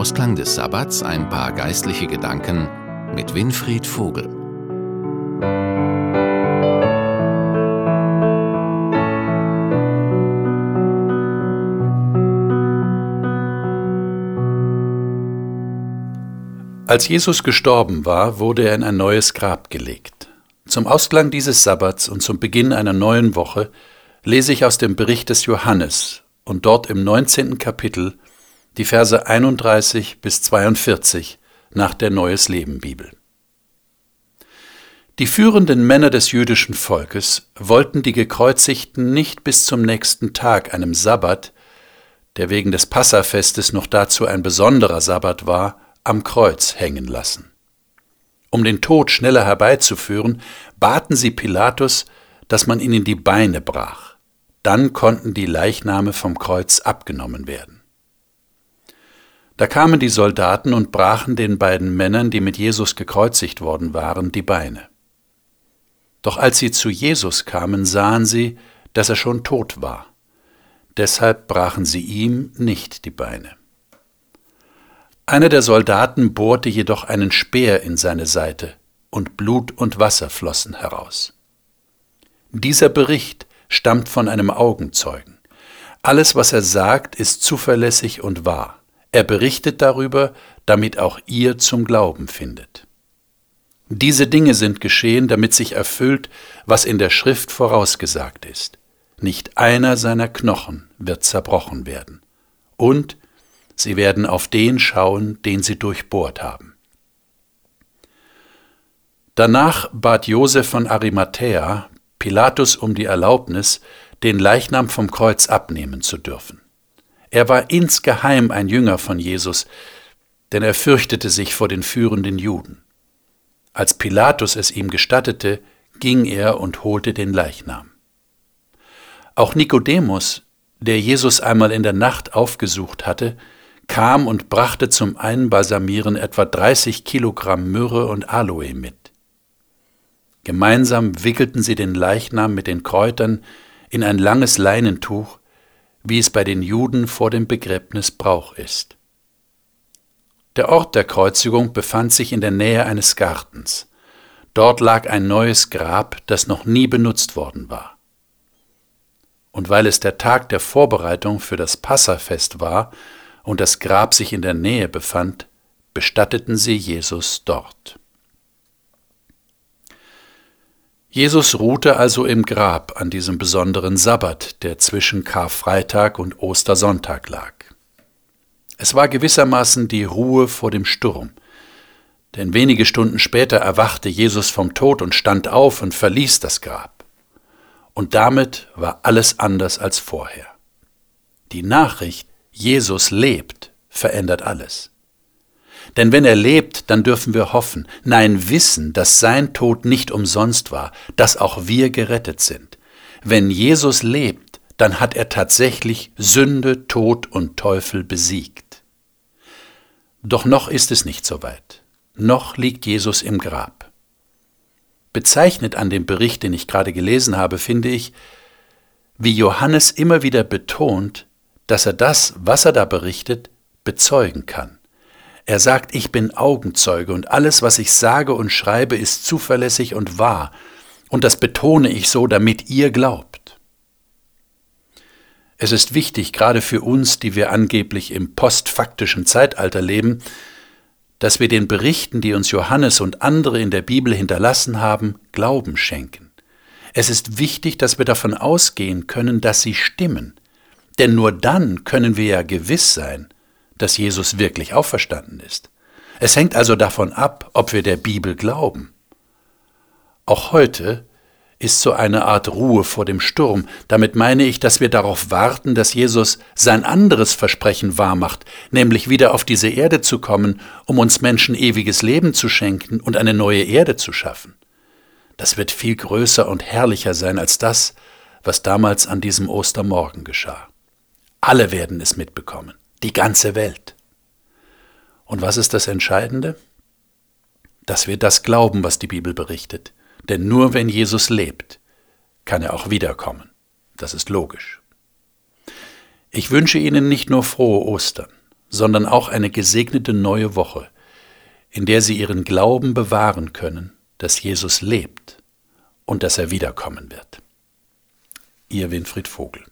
Ausklang des Sabbats ein paar geistliche Gedanken mit Winfried Vogel. Als Jesus gestorben war, wurde er in ein neues Grab gelegt. Zum Ausklang dieses Sabbats und zum Beginn einer neuen Woche lese ich aus dem Bericht des Johannes und dort im 19. Kapitel die Verse 31 bis 42 nach der Neues Leben Bibel. Die führenden Männer des jüdischen Volkes wollten die Gekreuzigten nicht bis zum nächsten Tag, einem Sabbat, der wegen des Passafestes noch dazu ein besonderer Sabbat war, am Kreuz hängen lassen. Um den Tod schneller herbeizuführen, baten sie Pilatus, dass man ihnen die Beine brach. Dann konnten die Leichname vom Kreuz abgenommen werden. Da kamen die Soldaten und brachen den beiden Männern, die mit Jesus gekreuzigt worden waren, die Beine. Doch als sie zu Jesus kamen, sahen sie, dass er schon tot war. Deshalb brachen sie ihm nicht die Beine. Einer der Soldaten bohrte jedoch einen Speer in seine Seite, und Blut und Wasser flossen heraus. Dieser Bericht stammt von einem Augenzeugen. Alles, was er sagt, ist zuverlässig und wahr. Er berichtet darüber, damit auch ihr zum Glauben findet. Diese Dinge sind geschehen, damit sich erfüllt, was in der Schrift vorausgesagt ist. Nicht einer seiner Knochen wird zerbrochen werden. Und sie werden auf den schauen, den sie durchbohrt haben. Danach bat Josef von Arimathäa Pilatus um die Erlaubnis, den Leichnam vom Kreuz abnehmen zu dürfen. Er war insgeheim ein Jünger von Jesus, denn er fürchtete sich vor den führenden Juden. Als Pilatus es ihm gestattete, ging er und holte den Leichnam. Auch Nikodemus, der Jesus einmal in der Nacht aufgesucht hatte, kam und brachte zum Einbalsamieren etwa 30 Kilogramm Myrrhe und Aloe mit. Gemeinsam wickelten sie den Leichnam mit den Kräutern in ein langes Leinentuch wie es bei den Juden vor dem Begräbnis Brauch ist. Der Ort der Kreuzigung befand sich in der Nähe eines Gartens. Dort lag ein neues Grab, das noch nie benutzt worden war. Und weil es der Tag der Vorbereitung für das Passafest war und das Grab sich in der Nähe befand, bestatteten sie Jesus dort. Jesus ruhte also im Grab an diesem besonderen Sabbat, der zwischen Karfreitag und Ostersonntag lag. Es war gewissermaßen die Ruhe vor dem Sturm, denn wenige Stunden später erwachte Jesus vom Tod und stand auf und verließ das Grab. Und damit war alles anders als vorher. Die Nachricht, Jesus lebt, verändert alles. Denn wenn er lebt, dann dürfen wir hoffen, nein wissen, dass sein Tod nicht umsonst war, dass auch wir gerettet sind. Wenn Jesus lebt, dann hat er tatsächlich Sünde, Tod und Teufel besiegt. Doch noch ist es nicht so weit. Noch liegt Jesus im Grab. Bezeichnet an dem Bericht, den ich gerade gelesen habe, finde ich, wie Johannes immer wieder betont, dass er das, was er da berichtet, bezeugen kann. Er sagt, ich bin Augenzeuge und alles, was ich sage und schreibe, ist zuverlässig und wahr. Und das betone ich so, damit ihr glaubt. Es ist wichtig, gerade für uns, die wir angeblich im postfaktischen Zeitalter leben, dass wir den Berichten, die uns Johannes und andere in der Bibel hinterlassen haben, Glauben schenken. Es ist wichtig, dass wir davon ausgehen können, dass sie stimmen. Denn nur dann können wir ja gewiss sein, dass Jesus wirklich auferstanden ist. Es hängt also davon ab, ob wir der Bibel glauben. Auch heute ist so eine Art Ruhe vor dem Sturm. Damit meine ich, dass wir darauf warten, dass Jesus sein anderes Versprechen wahrmacht, nämlich wieder auf diese Erde zu kommen, um uns Menschen ewiges Leben zu schenken und eine neue Erde zu schaffen. Das wird viel größer und herrlicher sein als das, was damals an diesem Ostermorgen geschah. Alle werden es mitbekommen die ganze Welt. Und was ist das Entscheidende? Dass wir das glauben, was die Bibel berichtet. Denn nur wenn Jesus lebt, kann er auch wiederkommen. Das ist logisch. Ich wünsche Ihnen nicht nur frohe Ostern, sondern auch eine gesegnete neue Woche, in der Sie Ihren Glauben bewahren können, dass Jesus lebt und dass er wiederkommen wird. Ihr Winfried Vogel